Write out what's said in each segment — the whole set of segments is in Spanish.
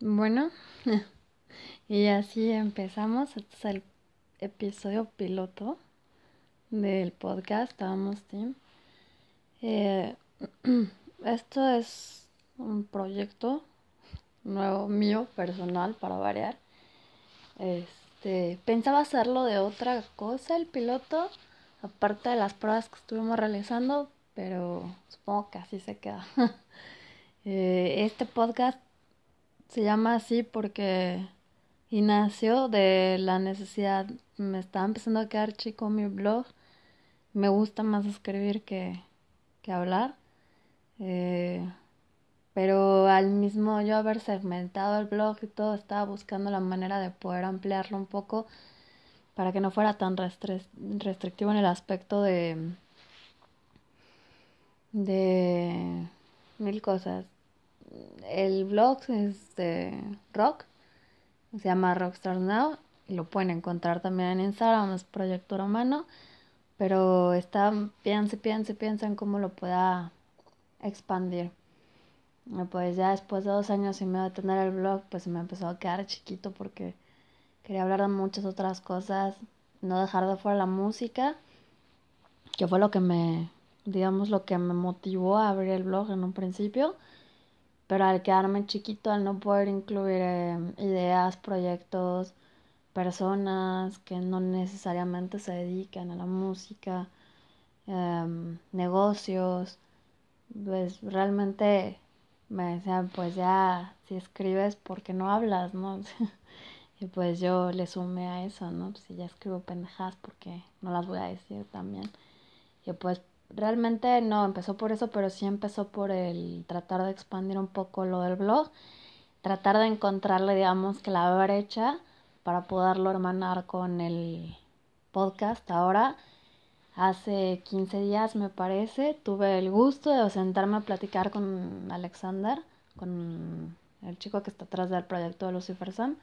Bueno, y así empezamos. Este es el episodio piloto del podcast Vamos Team. Eh, esto es un proyecto nuevo mío, personal, para variar. Este, pensaba hacerlo de otra cosa, el piloto, aparte de las pruebas que estuvimos realizando, pero supongo que así se queda. Eh, este podcast se llama así porque y nació de la necesidad. Me estaba empezando a quedar chico mi blog. Me gusta más escribir que, que hablar. Eh, pero al mismo yo haber segmentado el blog y todo, estaba buscando la manera de poder ampliarlo un poco para que no fuera tan restrictivo en el aspecto de de mil cosas el blog es rock, se llama Rockstar Now y lo pueden encontrar también en Instagram, es Proyecto Romano, pero está, piensa, piensa, piensa en cómo lo pueda expandir. Pues ya después de dos años y medio de tener el blog, pues me empezó a quedar chiquito porque quería hablar de muchas otras cosas, no dejar de fuera la música, que fue lo que me, digamos, lo que me motivó a abrir el blog en un principio pero al quedarme chiquito, al no poder incluir em, ideas, proyectos, personas que no necesariamente se dedican a la música, em, negocios, pues realmente me decían, pues ya, si escribes, porque no hablas, no? y pues yo le sumé a eso, ¿no? Si ya escribo pendejas, porque no las voy a decir también. Y pues realmente no empezó por eso, pero sí empezó por el tratar de expandir un poco lo del blog, tratar de encontrarle, digamos, que la brecha para poderlo hermanar con el podcast. Ahora, hace 15 días me parece, tuve el gusto de sentarme a platicar con Alexander, con el chico que está atrás del proyecto de Lucifer Sam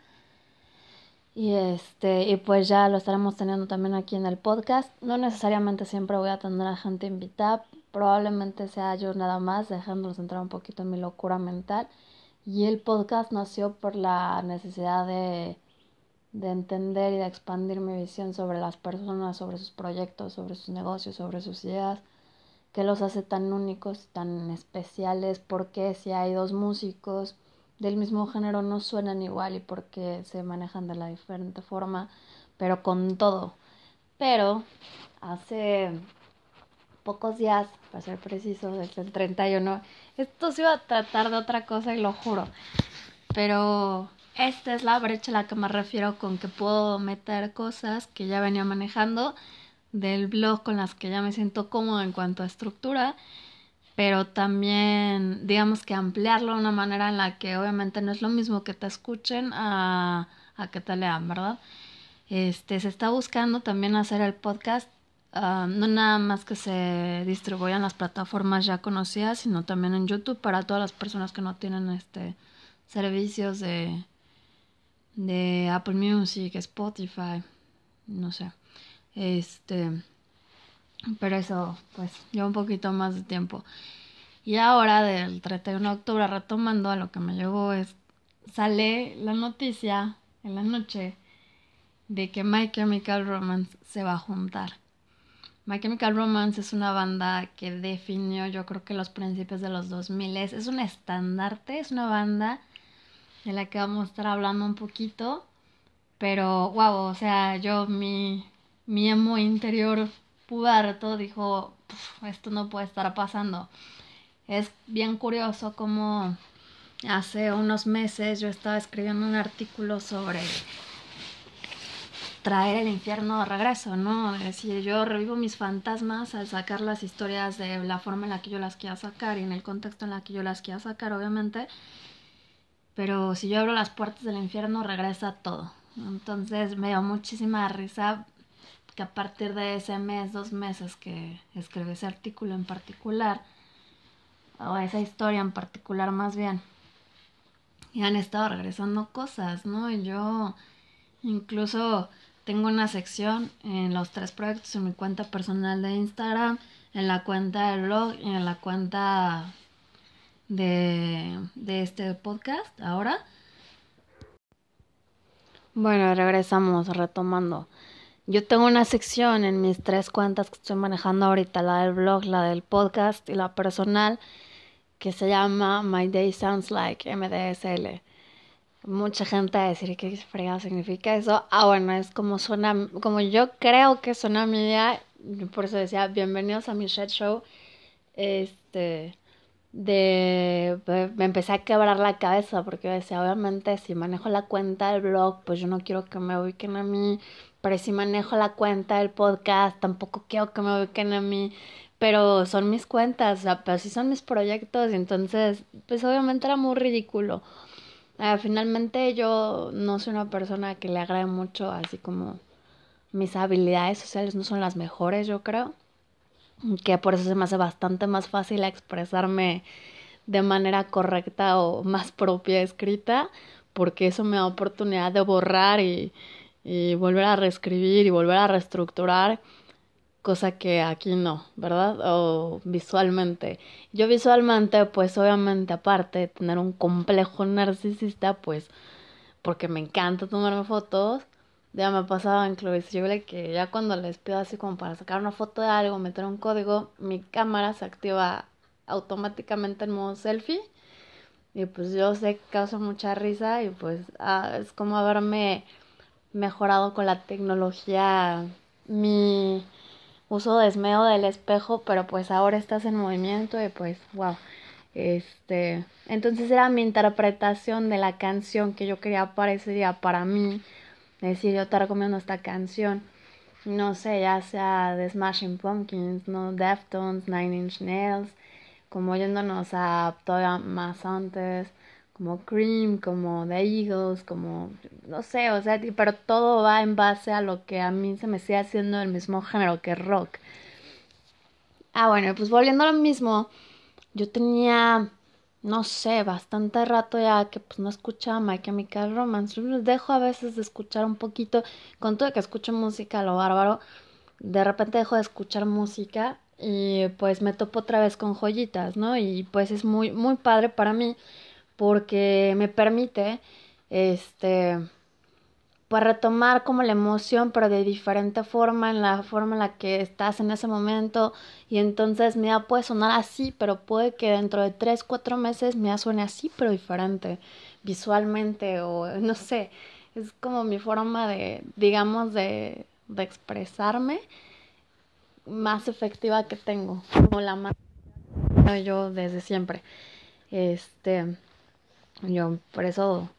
y este, y pues ya lo estaremos teniendo también aquí en el podcast. No necesariamente siempre voy a tener a gente invitada, probablemente sea yo nada más, dejándolos entrar un poquito en mi locura mental. Y el podcast nació por la necesidad de, de entender y de expandir mi visión sobre las personas, sobre sus proyectos, sobre sus negocios, sobre sus ideas, qué los hace tan únicos, tan especiales, porque si hay dos músicos, del mismo género no suenan igual y porque se manejan de la diferente forma, pero con todo. Pero hace pocos días, para ser preciso, desde el 31, esto se iba a tratar de otra cosa y lo juro. Pero esta es la brecha a la que me refiero con que puedo meter cosas que ya venía manejando del blog con las que ya me siento cómodo en cuanto a estructura pero también digamos que ampliarlo de una manera en la que obviamente no es lo mismo que te escuchen a, a que te lean, ¿verdad? Este, se está buscando también hacer el podcast, ah, no nada más que se distribuyan las plataformas ya conocidas, sino también en YouTube para todas las personas que no tienen este servicios de, de Apple Music, Spotify, no sé. Este, pero eso, pues, lleva un poquito más de tiempo. Y ahora, del 31 de octubre, retomando a lo que me llegó, es, sale la noticia en la noche de que My Chemical Romance se va a juntar. My Chemical Romance es una banda que definió, yo creo que los principios de los 2000 es un estandarte, es una banda de la que vamos a estar hablando un poquito, pero wow, o sea, yo mi, mi emo interior Puberto dijo, esto no puede estar pasando. Es bien curioso como hace unos meses yo estaba escribiendo un artículo sobre traer el infierno de regreso, ¿no? Es decir, yo revivo mis fantasmas al sacar las historias de la forma en la que yo las quiero sacar y en el contexto en la que yo las quiero sacar, obviamente. Pero si yo abro las puertas del infierno, regresa todo. Entonces me dio muchísima risa que a partir de ese mes, dos meses que escribí ese artículo en particular, o esa historia en particular más bien, y han estado regresando cosas, ¿no? Y yo incluso tengo una sección en los tres proyectos, en mi cuenta personal de Instagram, en la cuenta del blog y en la cuenta de, de este podcast ahora, Bueno, regresamos, retomando. Yo tengo una sección en mis tres cuentas que estoy manejando ahorita, la del blog, la del podcast y la personal, que se llama My Day Sounds Like MDSL. Mucha gente va a decir qué fregado significa eso. Ah, bueno, es como suena, como yo creo que suena mi día. Por eso decía, bienvenidos a mi shit show. Este, de, me empecé a quebrar la cabeza porque decía, obviamente, si manejo la cuenta del blog, pues yo no quiero que me ubiquen a mí. Pero si manejo la cuenta del podcast, tampoco quiero que me ubiquen a mí pero son mis cuentas, o sea, pero sí son mis proyectos, y entonces, pues obviamente era muy ridículo. Uh, finalmente yo no soy una persona que le agrade mucho, así como mis habilidades sociales no son las mejores, yo creo, que por eso se me hace bastante más fácil expresarme de manera correcta o más propia escrita, porque eso me da oportunidad de borrar y, y volver a reescribir y volver a reestructurar cosa que aquí no, ¿verdad? O visualmente. Yo visualmente, pues obviamente aparte de tener un complejo narcisista, pues porque me encanta tomarme fotos, ya me ha pasado inclusive que ya cuando les pido así como para sacar una foto de algo, meter un código, mi cámara se activa automáticamente en modo selfie. Y pues yo sé que causa mucha risa y pues ah, es como haberme mejorado con la tecnología mi uso desmeo del espejo, pero pues ahora estás en movimiento y pues wow. Este, entonces era mi interpretación de la canción que yo quería para ese para mí. Decir, yo te recomiendo esta canción. No sé, ya sea de Smashing Pumpkins, no Deftones, Nine Inch Nails, como yéndonos a todavía más antes como Cream, como The Eagles, como, no sé, o sea, pero todo va en base a lo que a mí se me sigue haciendo el mismo género que rock. Ah, bueno, pues volviendo a lo mismo, yo tenía, no sé, bastante rato ya que pues no escuchaba My Chemical Romance. Dejo a veces de escuchar un poquito, con todo que escucho música, lo bárbaro, de repente dejo de escuchar música y pues me topo otra vez con joyitas, ¿no? Y pues es muy, muy padre para mí porque me permite este pues retomar como la emoción pero de diferente forma en la forma en la que estás en ese momento. Y entonces mira puede sonar así pero puede que dentro de tres cuatro meses me suene así pero diferente visualmente o no sé. Es como mi forma de digamos de, de expresarme más efectiva que tengo como la más yo desde siempre. Este yo por eso,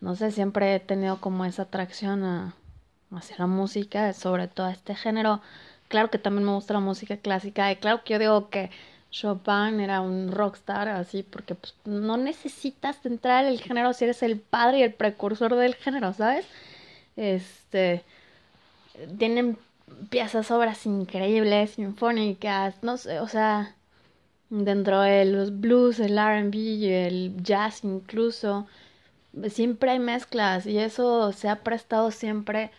no sé, siempre he tenido como esa atracción a, hacia la música, sobre todo a este género. Claro que también me gusta la música clásica y claro que yo digo que Chopin era un rockstar así porque pues, no necesitas entrar en el género si eres el padre y el precursor del género, ¿sabes? Este tienen piezas obras increíbles, sinfónicas, no sé, o sea, dentro de los blues, el RB, el jazz incluso, siempre hay mezclas y eso se ha prestado siempre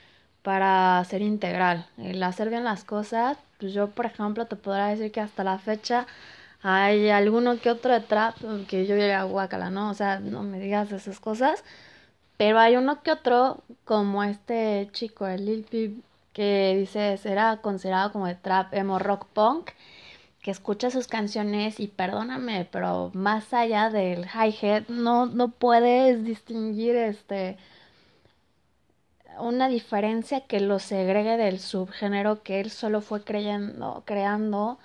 para ser integral. El hacer bien las cosas, pues yo por ejemplo te podría decir que hasta la fecha hay alguno que otro de trap que yo diría guacala, ¿no? O sea, no me digas esas cosas. Pero hay uno que otro, como este chico, el Lil Peep, que dice será considerado como de trap emo rock punk que escucha sus canciones y perdóname, pero más allá del hi-hat no, no puedes distinguir este una diferencia que lo segregue del subgénero que él solo fue creyendo, creando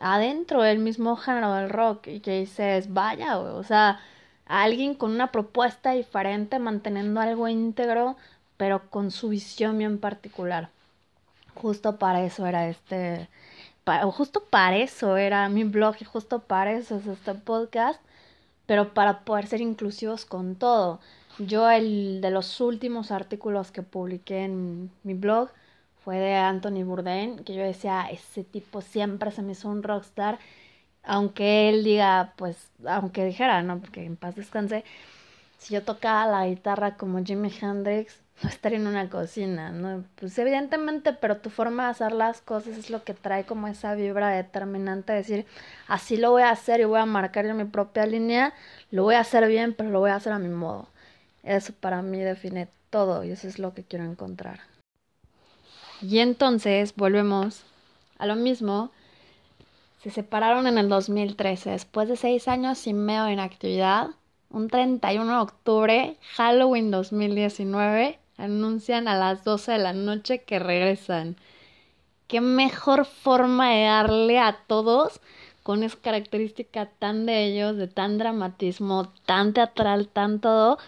adentro del mismo género del rock y que dices, vaya, o sea, alguien con una propuesta diferente, manteniendo algo íntegro, pero con su visión bien particular. Justo para eso era este justo para eso era mi blog y justo para eso es este podcast, pero para poder ser inclusivos con todo. Yo el de los últimos artículos que publiqué en mi blog fue de Anthony Bourdain, que yo decía, ese tipo siempre se me hizo un rockstar, aunque él diga, pues, aunque dijera, ¿no? Porque en paz descanse, si yo tocaba la guitarra como Jimi Hendrix, no estar en una cocina, ¿no? Pues evidentemente, pero tu forma de hacer las cosas es lo que trae como esa vibra determinante de decir, así lo voy a hacer y voy a marcar en mi propia línea, lo voy a hacer bien, pero lo voy a hacer a mi modo. Eso para mí define todo y eso es lo que quiero encontrar. Y entonces volvemos a lo mismo. Se separaron en el 2013, después de seis años y medio en actividad. Un 31 de octubre, Halloween 2019, anuncian a las 12 de la noche que regresan. Qué mejor forma de darle a todos con esa característica tan de ellos, de tan dramatismo, tan teatral, tan todo,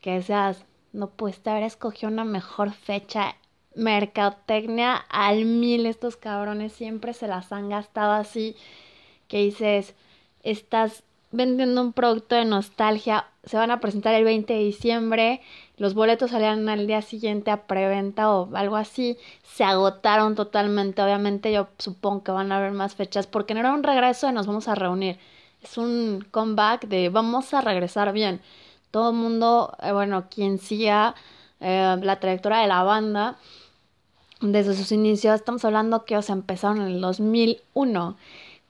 que seas, no pudiste haber escogido una mejor fecha. Mercadotecnia al mil, estos cabrones siempre se las han gastado así, que dices, estás vendiendo un producto de nostalgia, se van a presentar el 20 de diciembre, los boletos salían al día siguiente a preventa o algo así, se agotaron totalmente, obviamente yo supongo que van a haber más fechas, porque no era un regreso de nos vamos a reunir, es un comeback de vamos a regresar bien. Todo el mundo, eh, bueno, quien siga eh, la trayectoria de la banda, desde sus inicios, estamos hablando que ellos empezaron en el 2001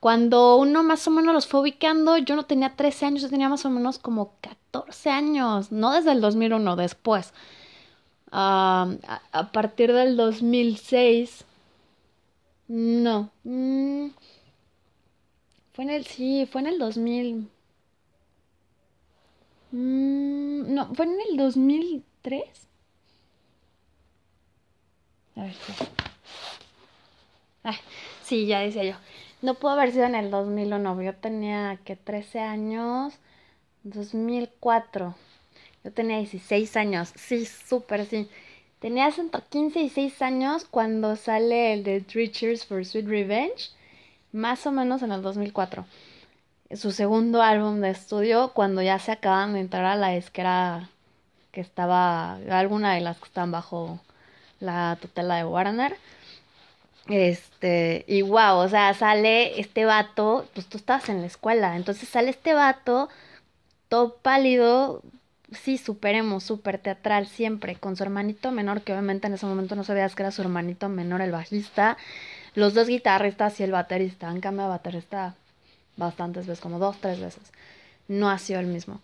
cuando uno más o menos los fue ubicando, yo no tenía 13 años, yo tenía más o menos como 14 años, no desde el 2001, después. a, partir del 2006, no. Mm, fue en el, sí, fue en el 2000. Mm, no, fue en el 2003. A ver, sí. Ah, sí, ya decía yo. No pudo haber sido en el 2001, yo tenía que 13 años, 2004. Yo tenía 16 años, sí, súper, sí. Tenía 15 y 6 años cuando sale el de Three Cheers for Sweet Revenge, más o menos en el 2004. Su segundo álbum de estudio, cuando ya se acaban de entrar a la esquera que estaba, alguna de las que están bajo la tutela de Warner. Este, y wow, o sea, sale este vato, pues tú estabas en la escuela, entonces sale este vato, todo pálido, sí, superemos, súper teatral siempre, con su hermanito menor, que obviamente en ese momento no sabías que era su hermanito menor, el bajista, los dos guitarristas y el baterista, han cambiado baterista bastantes veces, como dos, tres veces, no ha sido el mismo,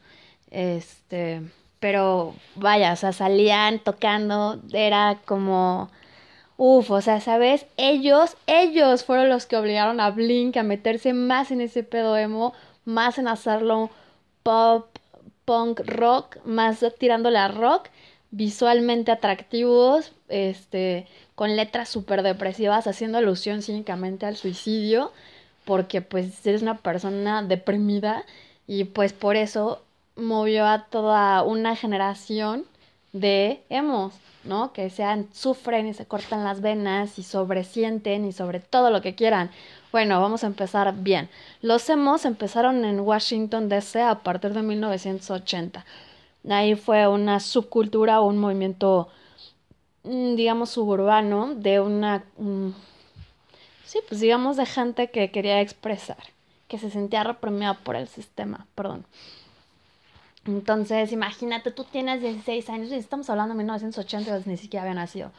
este, pero vaya, o sea, salían tocando, era como Uf, o sea, ¿sabes? Ellos, ellos fueron los que obligaron a Blink a meterse más en ese pedo emo, más en hacerlo pop, punk, rock, más tirándole a rock, visualmente atractivos, este, con letras súper depresivas, haciendo alusión cínicamente al suicidio, porque pues eres una persona deprimida y pues por eso movió a toda una generación de emos. ¿no? Que sean, sufren y se cortan las venas y sobresienten y sobre todo lo que quieran. Bueno, vamos a empezar bien. Los emos empezaron en Washington DC a partir de 1980. Ahí fue una subcultura o un movimiento, mm, digamos, suburbano de una... Mm, sí, pues digamos de gente que quería expresar, que se sentía reprimida por el sistema, perdón. Entonces, imagínate, tú tienes 16 años estamos hablando de 1980, ni siquiera había nacido.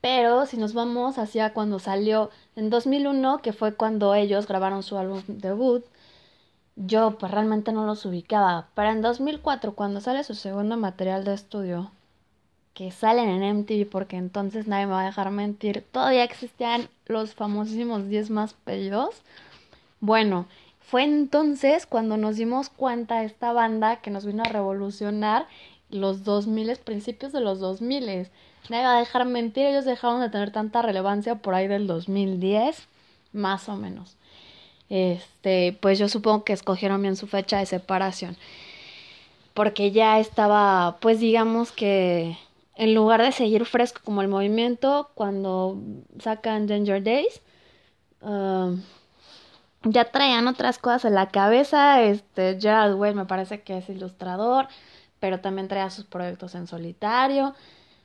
Pero si nos vamos hacia cuando salió en 2001, que fue cuando ellos grabaron su álbum debut, yo pues realmente no los ubicaba. Pero en 2004, cuando sale su segundo material de estudio, que salen en MTV, porque entonces nadie me va a dejar mentir, todavía existían los famosísimos 10 más pedidos. Bueno, fue entonces cuando nos dimos cuenta de esta banda que nos vino a revolucionar los 2000, principios de los 2000. Nadie va a dejar mentir, ellos dejaron de tener tanta relevancia por ahí del 2010, más o menos. Este, pues yo supongo que escogieron bien su fecha de separación. Porque ya estaba, pues digamos que en lugar de seguir fresco como el movimiento, cuando sacan Danger Days, um, ya traían otras cosas en la cabeza. Este, Gerald Way me parece que es ilustrador, pero también traía sus proyectos en solitario.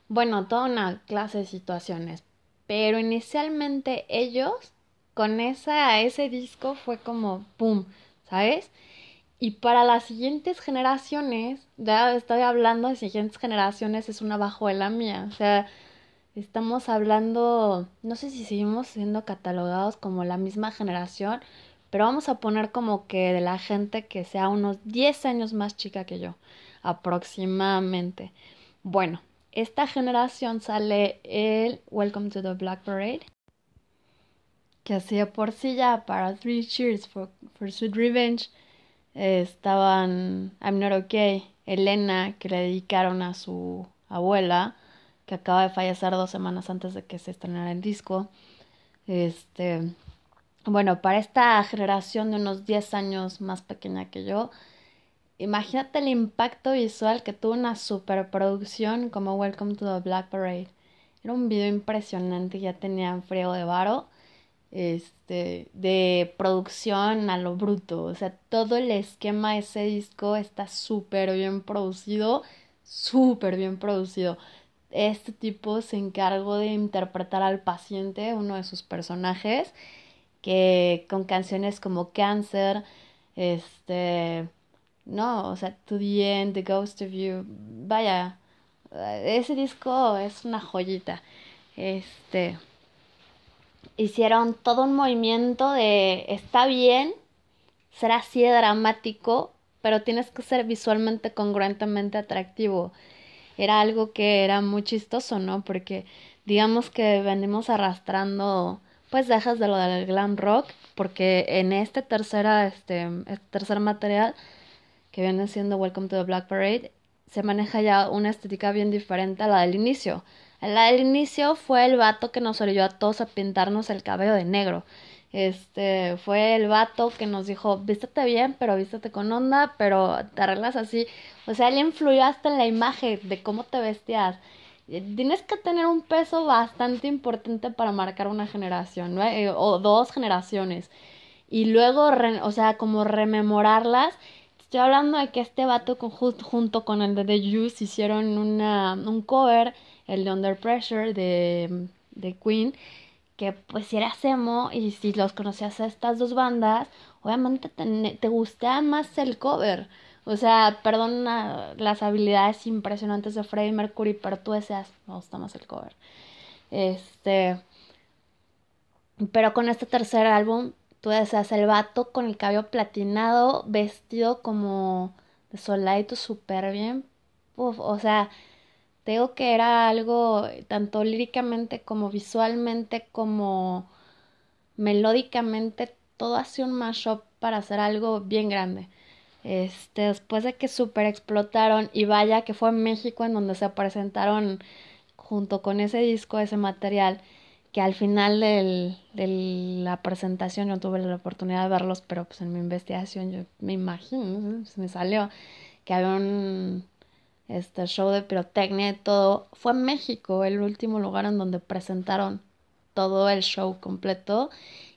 Bueno, toda una clase de situaciones. Pero inicialmente ellos, con esa, ese disco, fue como ¡pum! ¿Sabes? Y para las siguientes generaciones, ya estoy hablando de siguientes generaciones, es una bajo de la mía. O sea, estamos hablando, no sé si seguimos siendo catalogados como la misma generación, pero vamos a poner como que de la gente que sea unos 10 años más chica que yo, aproximadamente. Bueno, esta generación sale el Welcome to the Black Parade, que hacía por sí ya para Three Cheers for, for Sweet Revenge. estaban I'm Not Okay, Elena, que le dedicaron a su abuela, que acaba de fallecer dos semanas antes de que se estrenara el disco. Este, bueno, para esta generación de unos 10 años más pequeña que yo, imagínate el impacto visual que tuvo una superproducción como Welcome to the Black Parade. Era un video impresionante, ya tenían frío de varo, este, de producción a lo bruto. O sea, todo el esquema de ese disco está súper bien producido, súper bien producido. Este tipo se encargó de interpretar al paciente, uno de sus personajes, que con canciones como Cancer, este, no, o sea, To the End, The Ghost of You, vaya, ese disco es una joyita. Este, hicieron todo un movimiento de, está bien ser así de dramático, pero tienes que ser visualmente congruentemente atractivo. Era algo que era muy chistoso, ¿no? Porque digamos que venimos arrastrando pues dejas de lo del glam rock, porque en este tercera, este, este tercer material que viene siendo Welcome to the Black Parade, se maneja ya una estética bien diferente a la del inicio. La del inicio fue el vato que nos orilló a todos a pintarnos el cabello de negro. Este fue el vato que nos dijo, vístete bien, pero vístete con onda, pero te arreglas así. O sea, él influyó hasta en la imagen de cómo te vestías. Tienes que tener un peso bastante importante para marcar una generación, ¿no? Eh, o dos generaciones. Y luego, o sea, como rememorarlas Estoy hablando de que este vato junto con el de The Juice hicieron una, un cover, el de Under Pressure de, de Queen, que pues si eras emo y si los conocías a estas dos bandas, obviamente te, te gustaba más el cover. O sea, perdón las habilidades impresionantes de Freddie Mercury, pero tú deseas, me gusta más el cover. Este. Pero con este tercer álbum Tú deseas el vato con el cabello platinado, vestido como de soldadito súper bien. o sea, te que era algo tanto líricamente como visualmente como melódicamente, todo hacía un mashup para hacer algo bien grande. Este, después de que super explotaron y vaya que fue en México en donde se presentaron junto con ese disco, ese material, que al final de la presentación no tuve la oportunidad de verlos, pero pues en mi investigación yo me imagino, se me salió que había un este show de pirotecnia y todo. Fue México el último lugar en donde presentaron todo el show completo.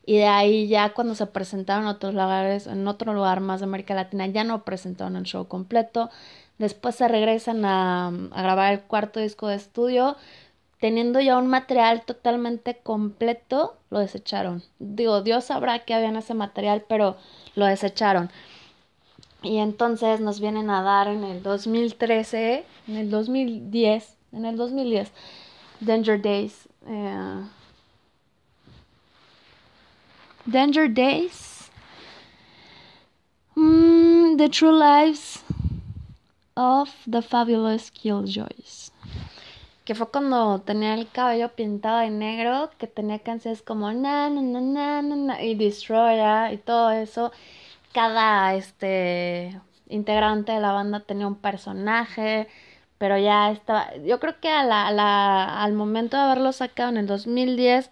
Y de ahí ya cuando se presentaron en otros lugares, en otro lugar más de América Latina, ya no presentaron el show completo. Después se regresan a, a grabar el cuarto disco de estudio teniendo ya un material totalmente completo, lo desecharon. Digo, Dios sabrá que había en ese material, pero lo desecharon. Y entonces nos vienen a dar en el 2013, en el 2010, en el 2010, Danger Days. Eh, Danger Days. Mm, the True Lives of the Fabulous Killjoys que fue cuando tenía el cabello pintado de negro, que tenía canciones como na na na na na, y Destroyer y todo eso. Cada este integrante de la banda tenía un personaje, pero ya estaba, yo creo que a la, la, al momento de haberlo sacado en el 2010,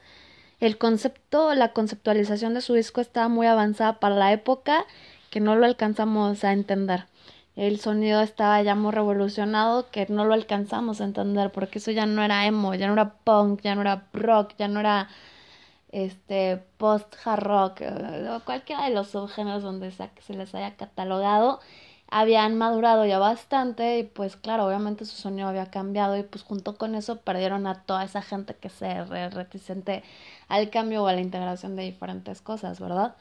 el concepto, la conceptualización de su disco estaba muy avanzada para la época que no lo alcanzamos a entender. El sonido estaba ya muy revolucionado que no lo alcanzamos a entender porque eso ya no era emo, ya no era punk, ya no era rock, ya no era este post hard rock o cualquiera de los subgéneros donde se les haya catalogado habían madurado ya bastante y pues claro, obviamente su sonido había cambiado y pues junto con eso perdieron a toda esa gente que se reticente al cambio o a la integración de diferentes cosas, ¿verdad?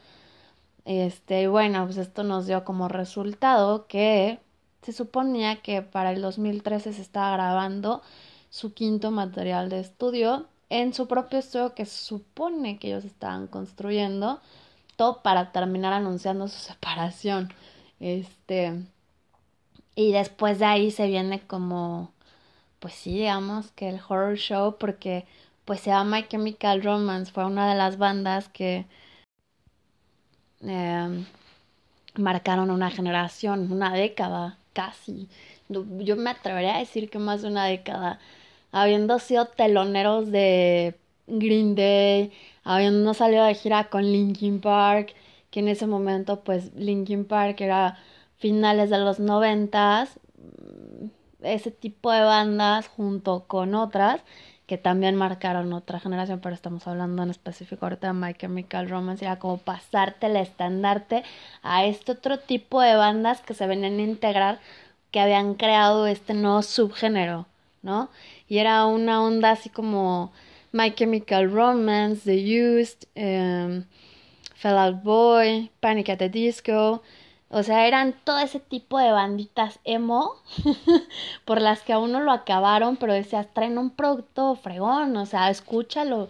Este, bueno, pues esto nos dio como resultado que se suponía que para el 2013 se estaba grabando su quinto material de estudio en su propio estudio que supone que ellos estaban construyendo, todo para terminar anunciando su separación. Este, y después de ahí se viene como pues sí, digamos que el horror show, porque pues se llama My Chemical Romance, fue una de las bandas que em, marcaron una generación, una década casi. Yo me atrevería a decir que más de una década, habiendo sido teloneros de Green Day, habiendo salido de gira con Linkin Park, que en ese momento pues Linkin Park era finales de los noventas, ese tipo de bandas junto con otras que también marcaron otra generación, pero estamos hablando en específico ahorita de My Chemical Romance, era como pasarte el estandarte a este otro tipo de bandas que se venían a integrar, que habían creado este nuevo subgénero, ¿no? Y era una onda así como My Chemical Romance, The Used, um, Fell Out Boy, Panic at the Disco, o sea, eran todo ese tipo de banditas emo por las que aún no lo acabaron, pero decías, traen un producto fregón, o sea, escúchalo.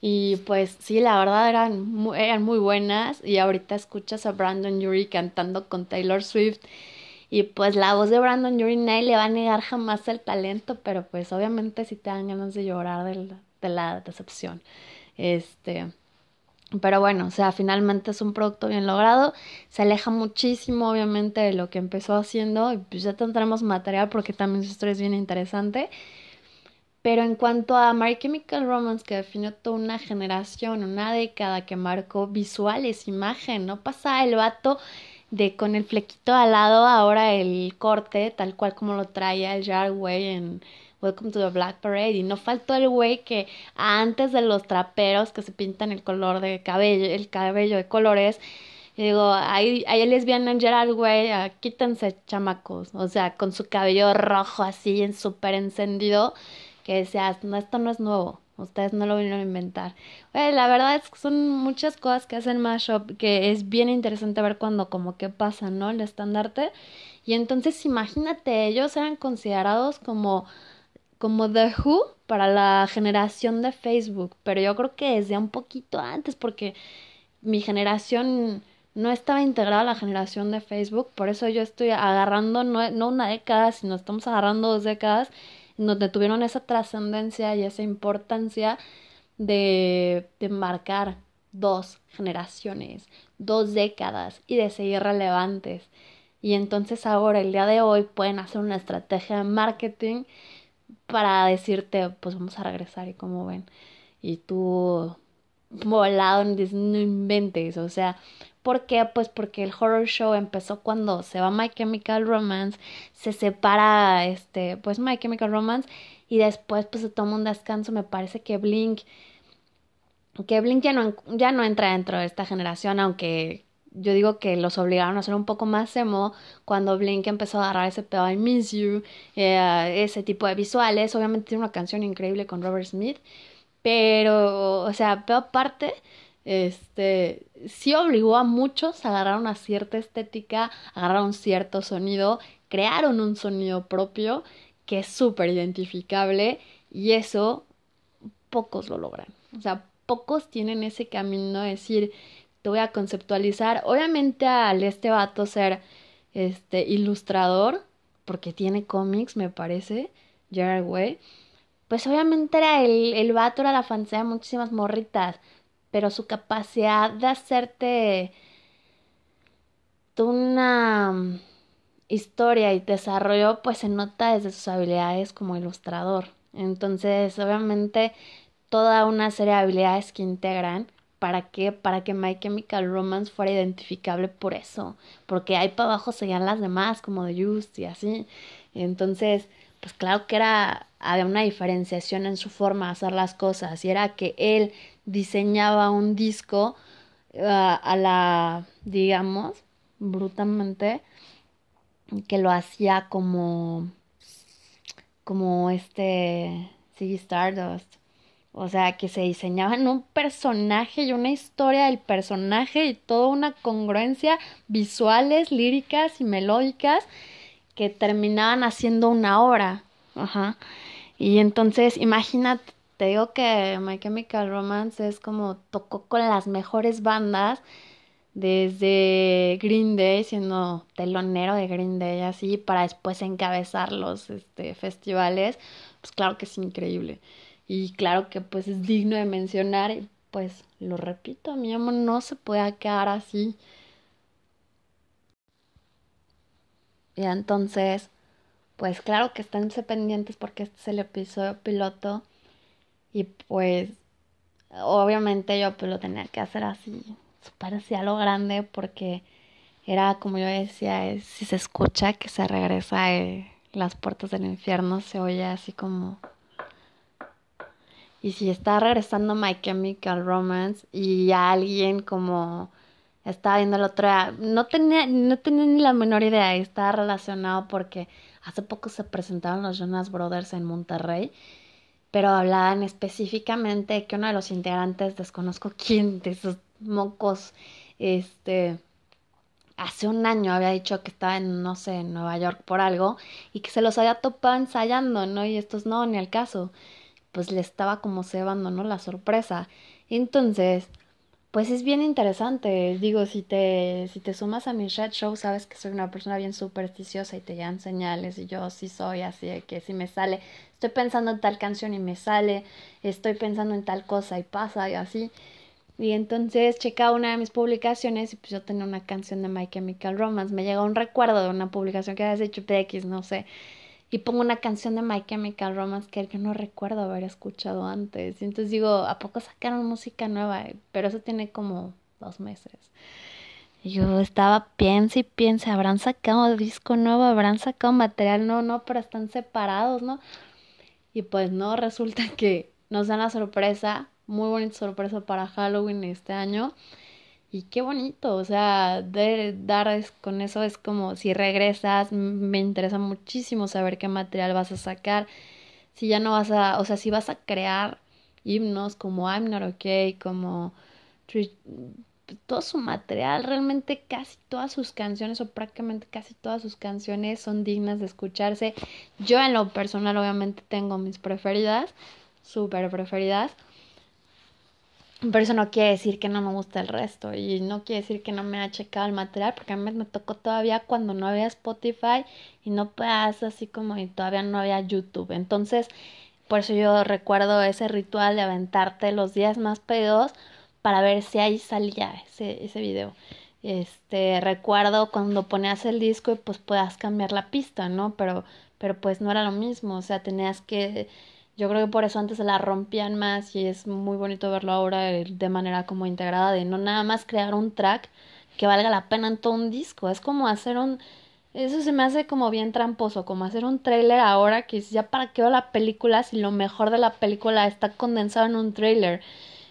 Y pues sí, la verdad eran muy, eran muy buenas. Y ahorita escuchas a Brandon Yuri cantando con Taylor Swift. Y pues la voz de Brandon Yuri nadie le va a negar jamás el talento, pero pues obviamente sí te dan ganas de llorar de de la decepción. Este. Pero bueno, o sea, finalmente es un producto bien logrado, se aleja muchísimo obviamente de lo que empezó haciendo y pues ya tendremos material porque también su historia es bien interesante. Pero en cuanto a My Chemical Romance, que definió toda una generación, una década que marcó visuales, imagen, no pasa el vato de con el flequito al lado, ahora el corte, tal cual como lo traía el Jarway en Welcome to the Black Parade. Y no faltó el güey que antes de los traperos que se pintan el color de cabello, el cabello de colores, y digo, ahí, ahí lesbiana Gerard, güey, ah, quítense chamacos. O sea, con su cabello rojo así, en súper encendido, que decías, no, esto no es nuevo. Ustedes no lo vinieron a inventar. La verdad es que son muchas cosas que hacen Mashup que es bien interesante ver cuando como que pasa, ¿no? El estandarte. Y entonces imagínate, ellos eran considerados como como The Who para la generación de Facebook, pero yo creo que desde un poquito antes, porque mi generación no estaba integrada a la generación de Facebook, por eso yo estoy agarrando no, no una década, sino estamos agarrando dos décadas donde tuvieron esa trascendencia y esa importancia de, de marcar dos generaciones, dos décadas y de seguir relevantes. Y entonces ahora, el día de hoy, pueden hacer una estrategia de marketing para decirte, pues vamos a regresar y como ven. Y tú volado no inventes, o sea, ¿por qué? Pues porque el horror show empezó cuando se va My Chemical Romance, se separa este, pues My Chemical Romance y después pues se toma un descanso, me parece que Blink que Blink ya no, ya no entra dentro de esta generación, aunque yo digo que los obligaron a ser un poco más emo cuando Blink empezó a agarrar ese pedo I Miss You, eh, ese tipo de visuales. Obviamente tiene una canción increíble con Robert Smith, pero, o sea, pero aparte, este, sí obligó a muchos a agarrar una cierta estética, agarrar un cierto sonido, crearon un sonido propio que es súper identificable y eso pocos lo logran. O sea, pocos tienen ese camino de decir, voy a conceptualizar. Obviamente al este vato ser este ilustrador, porque tiene cómics, me parece, Gerard Way, pues obviamente era el, el vato, era la fantasía de muchísimas morritas, pero su capacidad de hacerte una historia y desarrollo, pues se nota desde sus habilidades como ilustrador. Entonces, obviamente, toda una serie de habilidades que integran ¿Para qué? Para que My Chemical Romance fuera identificable por eso. Porque ahí para abajo seguían las demás, como The Just y así. Entonces, pues claro que era, había una diferenciación en su forma de hacer las cosas. Y era que él diseñaba un disco uh, a la, digamos, brutalmente, que lo hacía como, como este, Ziggy Stardust o sea, que se diseñaban un personaje y una historia del personaje y toda una congruencia visuales, líricas y melódicas que terminaban haciendo una obra. Ajá. Y entonces, imagínate, te digo que My Chemical Romance es como tocó con las mejores bandas desde Green Day, siendo telonero de Green Day, así, para después encabezar los este, festivales, pues claro que es increíble. Y claro que pues es digno de mencionar, pues lo repito, mi amor no se puede quedar así. Y entonces, pues claro que esténse pendientes porque este es el episodio piloto. Y pues, obviamente yo pues lo tenía que hacer así, parecía lo grande porque era como yo decía, si se escucha que se regresa de las puertas del infierno, se oye así como... Y si está regresando My Chemical Romance y alguien como estaba viendo el otro día, no tenía, no tenía ni la menor idea, estaba relacionado porque hace poco se presentaron los Jonas Brothers en Monterrey, pero hablaban específicamente que uno de los integrantes, desconozco quién de esos mocos, este, hace un año había dicho que estaba en, no sé, en Nueva York por algo y que se los había topado ensayando, ¿no? Y estos no, ni al caso. Pues le estaba como cebando, ¿no? La sorpresa. Entonces, pues es bien interesante. Digo, si te, si te sumas a mi Red Show, sabes que soy una persona bien supersticiosa y te llegan señales. Y yo sí soy así de que si me sale, estoy pensando en tal canción y me sale, estoy pensando en tal cosa y pasa y así. Y entonces checaba una de mis publicaciones y pues yo tenía una canción de My Chemical Romance. Me llegó un recuerdo de una publicación que habías hecho de X, no sé. Y pongo una canción de My Chemical Romance que yo no recuerdo haber escuchado antes. Y entonces digo, ¿a poco sacaron música nueva? Pero eso tiene como dos meses. Y yo estaba, piensa y piensa, ¿habrán sacado disco nuevo? ¿Habrán sacado material? No, no, pero están separados, ¿no? Y pues no, resulta que nos dan la sorpresa muy bonita sorpresa para Halloween este año. Y qué bonito, o sea, de dar con eso es como si regresas, me interesa muchísimo saber qué material vas a sacar. Si ya no vas a, o sea, si vas a crear himnos como I'm Not Okay, como todo su material, realmente casi todas sus canciones o prácticamente casi todas sus canciones son dignas de escucharse. Yo en lo personal obviamente tengo mis preferidas, súper preferidas, pero eso no quiere decir que no me gusta el resto y no quiere decir que no me haya checado el material porque a mí me tocó todavía cuando no había Spotify y no puedas así como y todavía no había YouTube. Entonces, por eso yo recuerdo ese ritual de aventarte los días más pedidos para ver si ahí salía ese, ese video. Este, recuerdo cuando ponías el disco y pues puedas cambiar la pista, ¿no? Pero, pero pues no era lo mismo, o sea, tenías que yo creo que por eso antes se la rompían más y es muy bonito verlo ahora de manera como integrada, de no nada más crear un track que valga la pena en todo un disco. Es como hacer un... Eso se me hace como bien tramposo, como hacer un trailer ahora que ya para qué veo la película si lo mejor de la película está condensado en un trailer.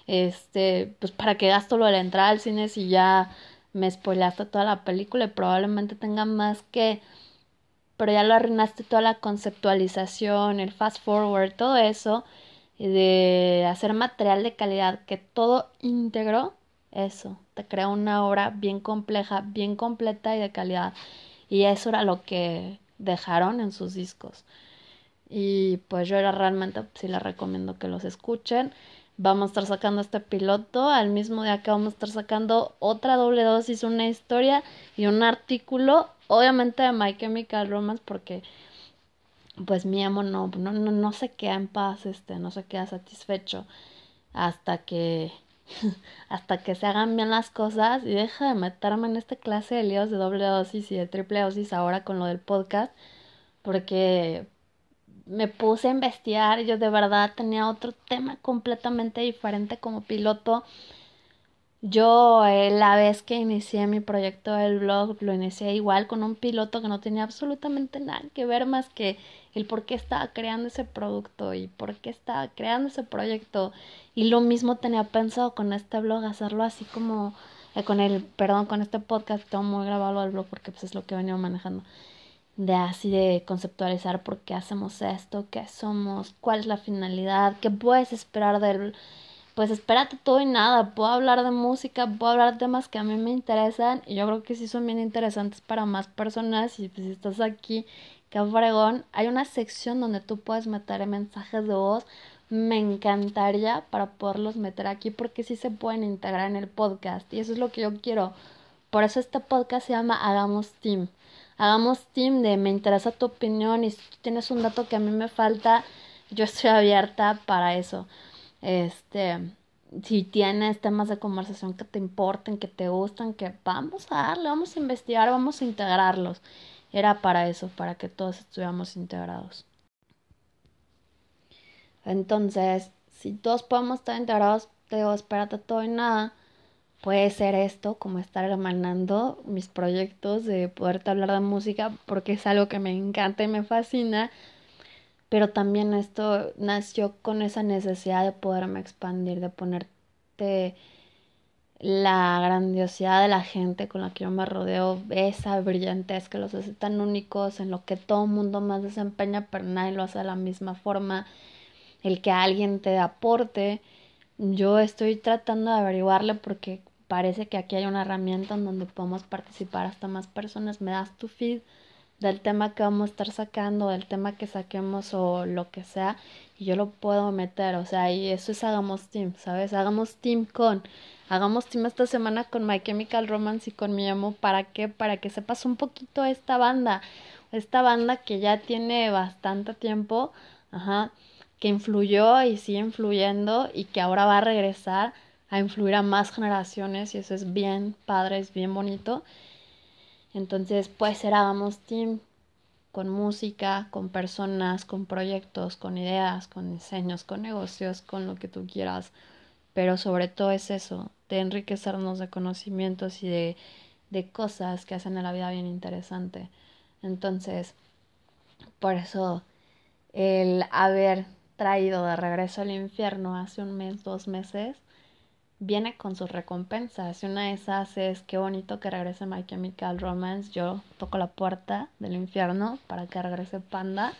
Este, pues para qué gasto lo de la entrada al cine si ya me spoilaste toda la película y probablemente tenga más que pero ya lo arruinaste toda la conceptualización, el fast forward, todo eso, de hacer material de calidad que todo íntegro, eso, te crea una obra bien compleja, bien completa y de calidad. Y eso era lo que dejaron en sus discos. Y pues yo era realmente, sí les recomiendo que los escuchen. Vamos a estar sacando este piloto. Al mismo día que vamos a estar sacando otra doble dosis, una historia y un artículo obviamente de My Chemical Romance porque pues mi amo no, no, no, no se queda en paz, este, no se queda satisfecho hasta que hasta que se hagan bien las cosas. Y deja de meterme en esta clase de líos de doble dosis y de triple dosis ahora con lo del podcast porque me puse a investigar, yo de verdad tenía otro tema completamente diferente como piloto yo eh, la vez que inicié mi proyecto del blog lo inicié igual con un piloto que no tenía absolutamente nada que ver más que el por qué estaba creando ese producto y por qué estaba creando ese proyecto. Y lo mismo tenía pensado con este blog hacerlo así como eh, con el perdón con este podcast tengo muy grabado el blog porque pues es lo que he venido manejando. De así de conceptualizar por qué hacemos esto, qué somos, cuál es la finalidad, qué puedes esperar del pues espérate todo y nada, puedo hablar de música, puedo hablar de temas que a mí me interesan y yo creo que sí son bien interesantes para más personas y pues si estás aquí, qué fregón, hay una sección donde tú puedes meter mensajes de voz, me encantaría para poderlos meter aquí porque sí se pueden integrar en el podcast y eso es lo que yo quiero, por eso este podcast se llama Hagamos Team. Hagamos team de me interesa tu opinión y si tú tienes un dato que a mí me falta, yo estoy abierta para eso. Este, si tienes temas de conversación que te importen, que te gustan, que vamos a darle, vamos a investigar, vamos a integrarlos. Era para eso, para que todos estuviéramos integrados. Entonces, si todos podemos estar integrados, te digo, espérate todo y nada. Puede ser esto, como estar hermanando mis proyectos de poderte hablar de música, porque es algo que me encanta y me fascina. Pero también esto nació con esa necesidad de poderme expandir, de ponerte la grandiosidad de la gente con la que yo me rodeo, esa brillantez que los hace tan únicos, en lo que todo mundo más desempeña, pero nadie lo hace de la misma forma, el que alguien te aporte. Yo estoy tratando de averiguarle porque parece que aquí hay una herramienta en donde podemos participar hasta más personas. Me das tu feed del tema que vamos a estar sacando, del tema que saquemos o lo que sea, y yo lo puedo meter, o sea, y eso es Hagamos Team, ¿sabes? Hagamos Team con, Hagamos Team esta semana con My Chemical Romance y con mi amo, ¿para qué? Para que sepas un poquito esta banda, esta banda que ya tiene bastante tiempo, ajá, que influyó y sigue influyendo y que ahora va a regresar a influir a más generaciones y eso es bien padre, es bien bonito. Entonces, pues ser hagamos team con música, con personas, con proyectos, con ideas, con diseños, con negocios, con lo que tú quieras. Pero sobre todo es eso, de enriquecernos de conocimientos y de, de cosas que hacen a la vida bien interesante. Entonces, por eso el haber traído de regreso al infierno hace un mes, dos meses, viene con sus recompensas. Y una de esas es qué bonito que regrese My Chemical Romance. Yo toco la puerta del infierno para que regrese Panda.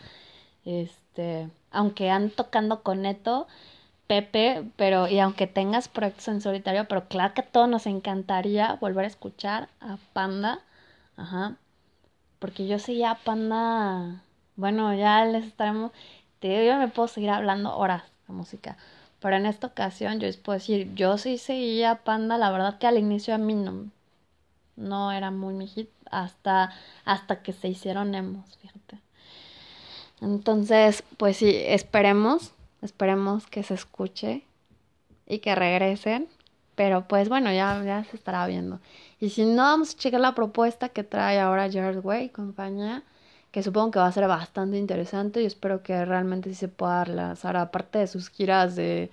Este, aunque han tocando con Neto, Pepe, pero y aunque tengas proyectos en solitario, pero claro que a todos nos encantaría volver a escuchar a Panda. Ajá. Porque yo sé ya Panda. Bueno, ya les estaremos. Te digo, yo me puedo seguir hablando horas de música. Pero en esta ocasión yo les puedo decir, yo sí seguía Panda, la verdad que al inicio a mí no, no era muy mi hit hasta, hasta que se hicieron emos, fíjate. Entonces, pues sí, esperemos, esperemos que se escuche y que regresen. Pero pues bueno, ya, ya se estará viendo. Y si no, vamos a checar la propuesta que trae ahora Jared Way y compañía que supongo que va a ser bastante interesante y espero que realmente sí se pueda lanzar, aparte de sus giras de,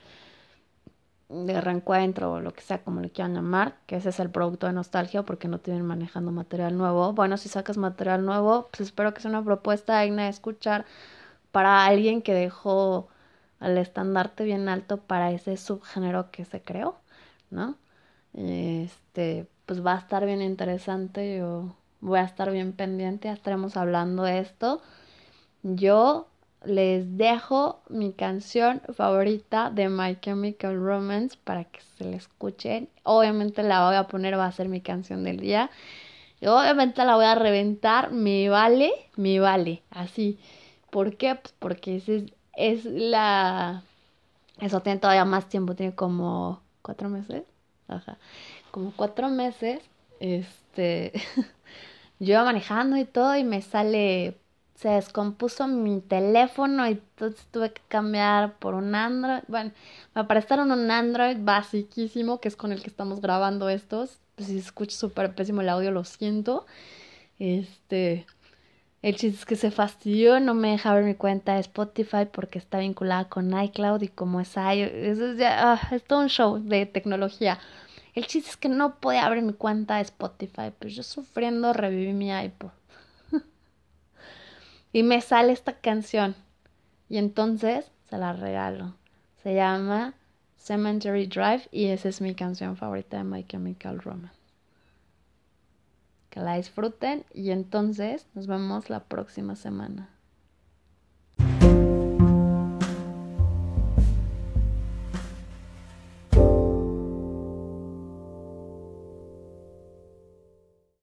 de reencuentro o lo que sea como le quieran llamar, que ese es el producto de nostalgia porque no tienen manejando material nuevo. Bueno, si sacas material nuevo, pues espero que sea una propuesta digna de escuchar para alguien que dejó al estandarte bien alto para ese subgénero que se creó, ¿no? Este, pues va a estar bien interesante. Yo voy a estar bien pendiente, ya estaremos hablando de esto. Yo les dejo mi canción favorita de My Chemical Romance para que se la escuchen. Obviamente la voy a poner, va a ser mi canción del día. Obviamente la voy a reventar, me vale, me vale, así. ¿Por qué? Pues porque es, es la... Eso tiene todavía más tiempo, tiene como cuatro meses. Ajá. Como cuatro meses. Este... yo iba manejando y todo y me sale, se descompuso mi teléfono y entonces tuve que cambiar por un Android. Bueno, me aparecieron un Android basiquísimo que es con el que estamos grabando estos. Pues si se súper pésimo el audio, lo siento. Este, el chiste es que se fastidió, no me deja ver mi cuenta de Spotify porque está vinculada con iCloud y como es iOS, es, ya, ah, es todo un show de tecnología. El chiste es que no podía abrir mi cuenta de Spotify, pues yo sufriendo reviví mi iPod. y me sale esta canción. Y entonces se la regalo. Se llama Cemetery Drive y esa es mi canción favorita de My Chemical Romance. Que la disfruten y entonces nos vemos la próxima semana.